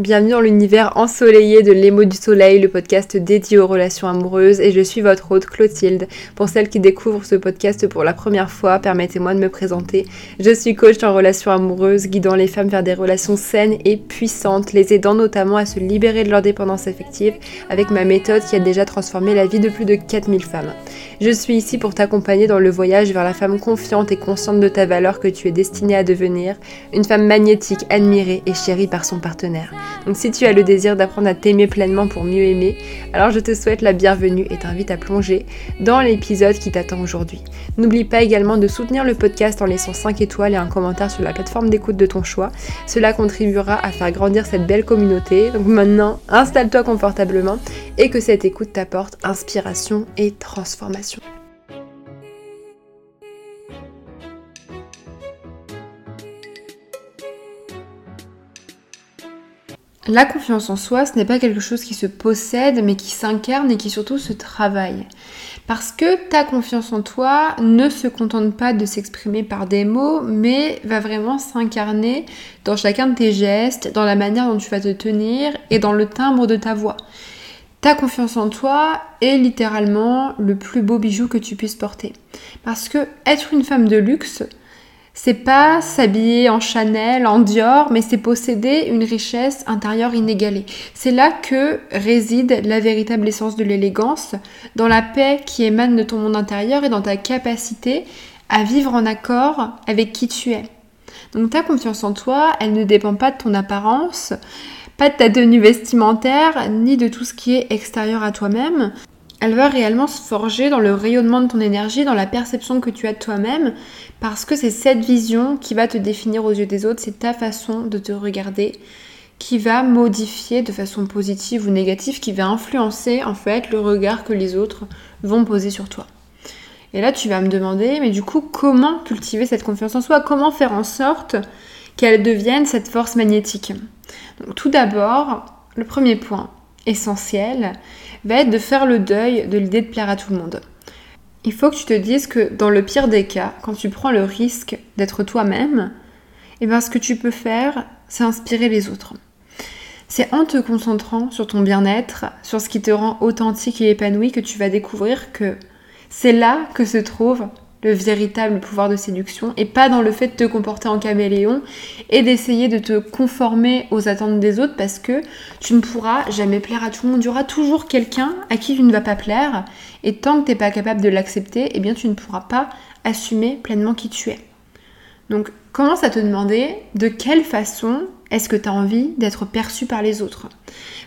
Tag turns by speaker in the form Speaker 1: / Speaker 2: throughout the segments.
Speaker 1: Bienvenue dans l'univers ensoleillé de l'émo du soleil, le podcast dédié aux relations amoureuses et je suis votre hôte Clotilde. Pour celles qui découvrent ce podcast pour la première fois, permettez-moi de me présenter. Je suis coach en relations amoureuses, guidant les femmes vers des relations saines et puissantes, les aidant notamment à se libérer de leur dépendance affective avec ma méthode qui a déjà transformé la vie de plus de 4000 femmes. Je suis ici pour t'accompagner dans le voyage vers la femme confiante et consciente de ta valeur que tu es destinée à devenir, une femme magnétique, admirée et chérie par son partenaire. Donc si tu as le désir d'apprendre à t'aimer pleinement pour mieux aimer, alors je te souhaite la bienvenue et t'invite à plonger dans l'épisode qui t'attend aujourd'hui. N'oublie pas également de soutenir le podcast en laissant 5 étoiles et un commentaire sur la plateforme d'écoute de ton choix. Cela contribuera à faire grandir cette belle communauté. Donc maintenant, installe-toi confortablement et que cette écoute t'apporte inspiration et transformation. La confiance en soi, ce n'est pas quelque chose qui se possède, mais qui s'incarne et qui surtout se travaille. Parce que ta confiance en toi ne se contente pas de s'exprimer par des mots, mais va vraiment s'incarner dans chacun de tes gestes, dans la manière dont tu vas te tenir et dans le timbre de ta voix. Ta confiance en toi est littéralement le plus beau bijou que tu puisses porter. Parce que être une femme de luxe, c'est pas s'habiller en Chanel, en Dior, mais c'est posséder une richesse intérieure inégalée. C'est là que réside la véritable essence de l'élégance, dans la paix qui émane de ton monde intérieur et dans ta capacité à vivre en accord avec qui tu es. Donc ta confiance en toi, elle ne dépend pas de ton apparence, pas de ta tenue vestimentaire, ni de tout ce qui est extérieur à toi-même elle va réellement se forger dans le rayonnement de ton énergie, dans la perception que tu as de toi-même, parce que c'est cette vision qui va te définir aux yeux des autres, c'est ta façon de te regarder qui va modifier de façon positive ou négative, qui va influencer en fait le regard que les autres vont poser sur toi. Et là, tu vas me demander, mais du coup, comment cultiver cette confiance en soi? Comment faire en sorte qu'elle devienne cette force magnétique? Donc, Tout d'abord, le premier point essentiel, va être de faire le deuil de l'idée de plaire à tout le monde. Il faut que tu te dises que dans le pire des cas, quand tu prends le risque d'être toi-même, et eh bien ce que tu peux faire, c'est inspirer les autres. C'est en te concentrant sur ton bien-être, sur ce qui te rend authentique et épanoui que tu vas découvrir que c'est là que se trouve le véritable pouvoir de séduction et pas dans le fait de te comporter en caméléon et d'essayer de te conformer aux attentes des autres parce que tu ne pourras jamais plaire à tout le monde. Il y aura toujours quelqu'un à qui tu ne vas pas plaire et tant que tu n'es pas capable de l'accepter, eh bien tu ne pourras pas assumer pleinement qui tu es. Donc commence à te demander de quelle façon est-ce que tu as envie d'être perçu par les autres?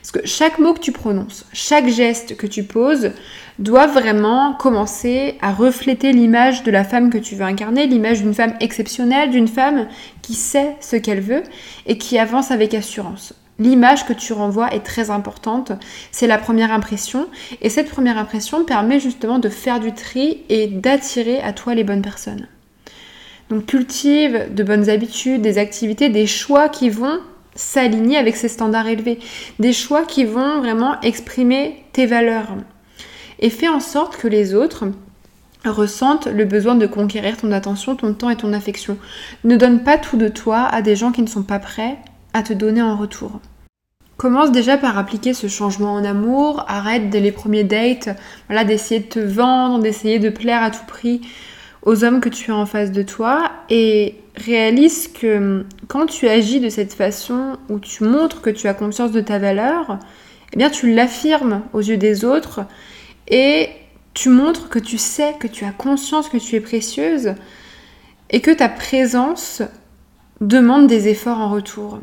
Speaker 1: Parce que chaque mot que tu prononces, chaque geste que tu poses doit vraiment commencer à refléter l'image de la femme que tu veux incarner, l'image d'une femme exceptionnelle, d'une femme qui sait ce qu'elle veut et qui avance avec assurance. L'image que tu renvoies est très importante, c'est la première impression et cette première impression permet justement de faire du tri et d'attirer à toi les bonnes personnes. Donc cultive de bonnes habitudes, des activités, des choix qui vont s'aligner avec ces standards élevés, des choix qui vont vraiment exprimer tes valeurs. Et fais en sorte que les autres ressentent le besoin de conquérir ton attention, ton temps et ton affection. Ne donne pas tout de toi à des gens qui ne sont pas prêts à te donner en retour. Commence déjà par appliquer ce changement en amour, arrête dès les premiers dates, voilà, d'essayer de te vendre, d'essayer de plaire à tout prix aux hommes que tu as en face de toi et réalise que quand tu agis de cette façon où tu montres que tu as conscience de ta valeur, eh bien tu l'affirmes aux yeux des autres et tu montres que tu sais, que tu as conscience que tu es précieuse et que ta présence demande des efforts en retour.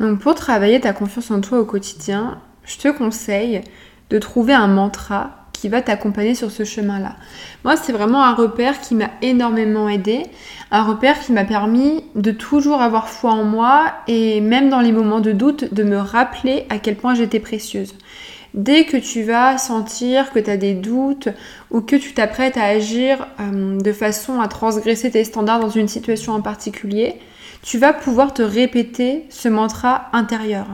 Speaker 1: Donc pour travailler ta confiance en toi au quotidien, je te conseille de trouver un mantra va t'accompagner sur ce chemin-là. Moi, c'est vraiment un repère qui m'a énormément aidé, un repère qui m'a permis de toujours avoir foi en moi et même dans les moments de doute, de me rappeler à quel point j'étais précieuse. Dès que tu vas sentir que tu as des doutes ou que tu t'apprêtes à agir euh, de façon à transgresser tes standards dans une situation en particulier, tu vas pouvoir te répéter ce mantra intérieur.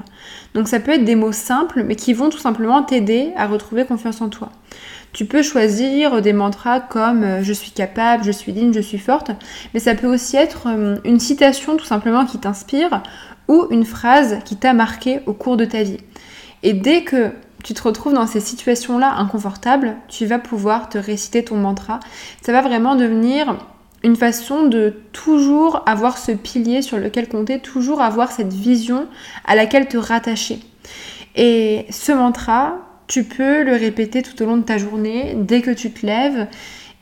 Speaker 1: Donc ça peut être des mots simples mais qui vont tout simplement t'aider à retrouver confiance en toi. Tu peux choisir des mantras comme euh, je suis capable, je suis digne, je suis forte, mais ça peut aussi être euh, une citation tout simplement qui t'inspire ou une phrase qui t'a marqué au cours de ta vie. Et dès que tu te retrouves dans ces situations-là inconfortables, tu vas pouvoir te réciter ton mantra. Ça va vraiment devenir une façon de toujours avoir ce pilier sur lequel compter, toujours avoir cette vision à laquelle te rattacher. Et ce mantra, tu peux le répéter tout au long de ta journée, dès que tu te lèves.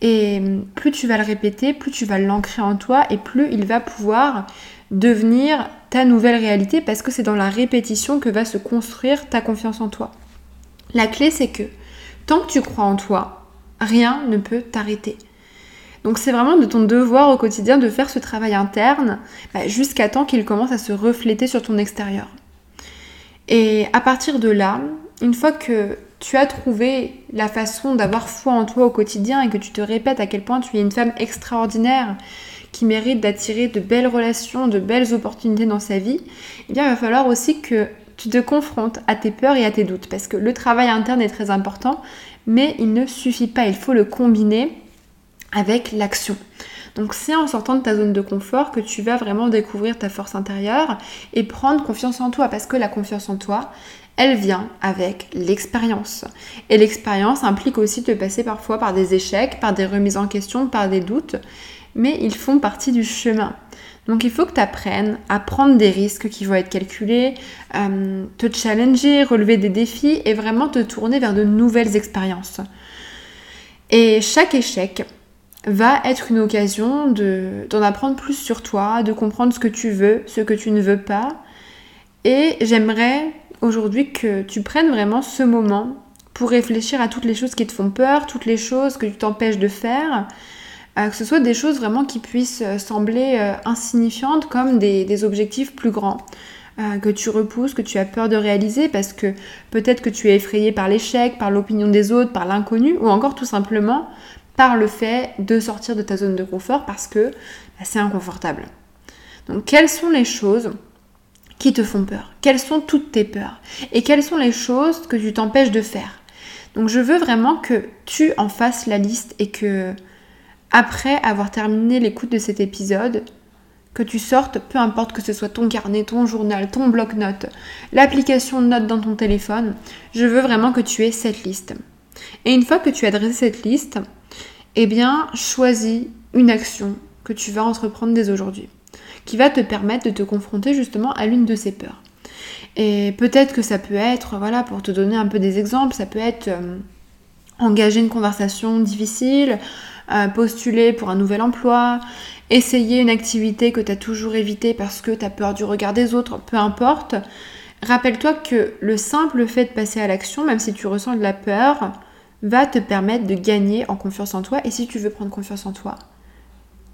Speaker 1: Et plus tu vas le répéter, plus tu vas l'ancrer en toi et plus il va pouvoir devenir ta nouvelle réalité parce que c'est dans la répétition que va se construire ta confiance en toi. La clé, c'est que tant que tu crois en toi, rien ne peut t'arrêter. Donc c'est vraiment de ton devoir au quotidien de faire ce travail interne bah, jusqu'à temps qu'il commence à se refléter sur ton extérieur. Et à partir de là, une fois que tu as trouvé la façon d'avoir foi en toi au quotidien et que tu te répètes à quel point tu es une femme extraordinaire qui mérite d'attirer de belles relations, de belles opportunités dans sa vie, eh bien il va falloir aussi que tu te confrontes à tes peurs et à tes doutes parce que le travail interne est très important, mais il ne suffit pas, il faut le combiner avec l'action. Donc c'est en sortant de ta zone de confort que tu vas vraiment découvrir ta force intérieure et prendre confiance en toi parce que la confiance en toi, elle vient avec l'expérience. Et l'expérience implique aussi de passer parfois par des échecs, par des remises en question, par des doutes, mais ils font partie du chemin. Donc il faut que tu apprennes à prendre des risques qui vont être calculés, euh, te challenger, relever des défis et vraiment te tourner vers de nouvelles expériences. Et chaque échec, va être une occasion d'en apprendre plus sur toi, de comprendre ce que tu veux, ce que tu ne veux pas. Et j'aimerais aujourd'hui que tu prennes vraiment ce moment pour réfléchir à toutes les choses qui te font peur, toutes les choses que tu t'empêches de faire, euh, que ce soit des choses vraiment qui puissent euh, sembler euh, insignifiantes comme des, objectifs plus grands. que tu repousses, que tu as peur de réaliser parce que peut-être que tu es effrayé par l'échec, par l'opinion des autres, par l'inconnu, ou encore tout simplement par le fait de sortir de ta zone de confort parce que bah, c'est inconfortable. Donc quelles sont les choses qui te font peur? Quelles sont toutes tes peurs? Et quelles sont les choses que tu t'empêches de faire? Donc je veux vraiment que tu en fasses la liste et que après avoir terminé l'écoute de cet épisode, que tu sortes, peu importe que ce soit ton carnet, ton journal, ton bloc-notes, l'application note dans ton téléphone, je veux vraiment que tu aies cette liste. Et une fois que tu as dressé cette liste, eh bien, choisis une action que tu vas entreprendre dès aujourd'hui, qui va te permettre de te confronter justement à l'une de ces peurs. Et peut-être que ça peut être, voilà, pour te donner un peu des exemples, ça peut être euh, engager une conversation difficile, euh, postuler pour un nouvel emploi, essayer une activité que tu as toujours évitée parce que tu as peur du regard des autres, peu importe. Rappelle-toi que le simple fait de passer à l'action, même si tu ressens de la peur, va te permettre de gagner en confiance en toi. Et si tu veux prendre confiance en toi,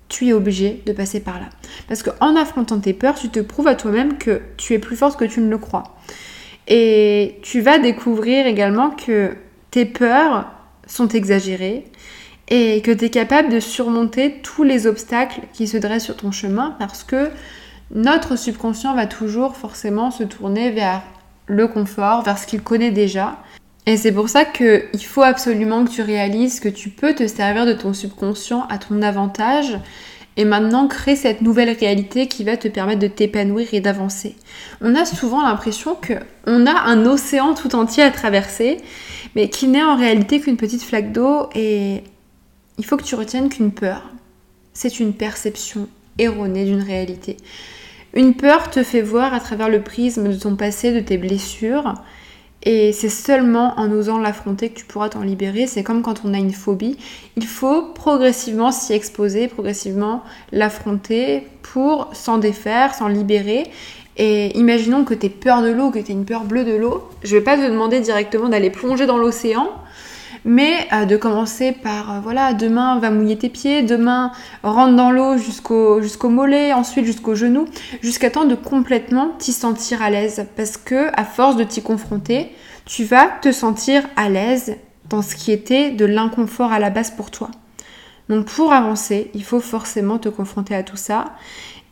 Speaker 1: tu es obligé de passer par là. Parce qu'en affrontant tes peurs, tu te prouves à toi-même que tu es plus forte que tu ne le crois. Et tu vas découvrir également que tes peurs sont exagérées et que tu es capable de surmonter tous les obstacles qui se dressent sur ton chemin parce que notre subconscient va toujours forcément se tourner vers le confort, vers ce qu'il connaît déjà. Et c'est pour ça qu'il faut absolument que tu réalises que tu peux te servir de ton subconscient à ton avantage et maintenant créer cette nouvelle réalité qui va te permettre de t'épanouir et d'avancer. On a souvent l'impression que on a un océan tout entier à traverser, mais qui n'est en réalité qu'une petite flaque d'eau et il faut que tu retiennes qu'une peur, c'est une perception erronée d'une réalité. Une peur te fait voir à travers le prisme de ton passé, de tes blessures, et c'est seulement en osant l'affronter que tu pourras t'en libérer. C'est comme quand on a une phobie. Il faut progressivement s'y exposer, progressivement l'affronter pour s'en défaire, s'en libérer. Et imaginons que tu peur de l'eau, que tu une peur bleue de l'eau. Je ne vais pas te demander directement d'aller plonger dans l'océan mais euh, de commencer par euh, voilà demain va mouiller tes pieds, demain rentre dans l'eau jusqu'au jusqu'au mollet, ensuite jusqu'au genou, jusqu'à temps de complètement t'y sentir à l'aise parce que à force de t'y confronter, tu vas te sentir à l'aise dans ce qui était de l'inconfort à la base pour toi. Donc pour avancer, il faut forcément te confronter à tout ça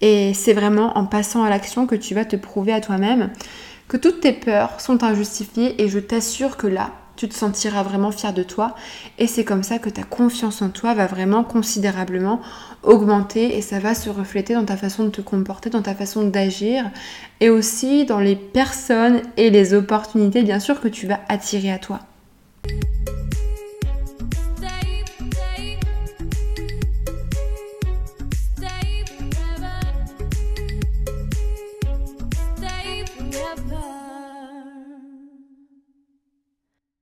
Speaker 1: et c'est vraiment en passant à l'action que tu vas te prouver à toi-même que toutes tes peurs sont injustifiées et je t'assure que là, tu te sentiras vraiment fier de toi et c'est comme ça que ta confiance en toi va vraiment considérablement augmenter et ça va se refléter dans ta façon de te comporter, dans ta façon d'agir et aussi dans les personnes et les opportunités bien sûr que tu vas attirer à toi.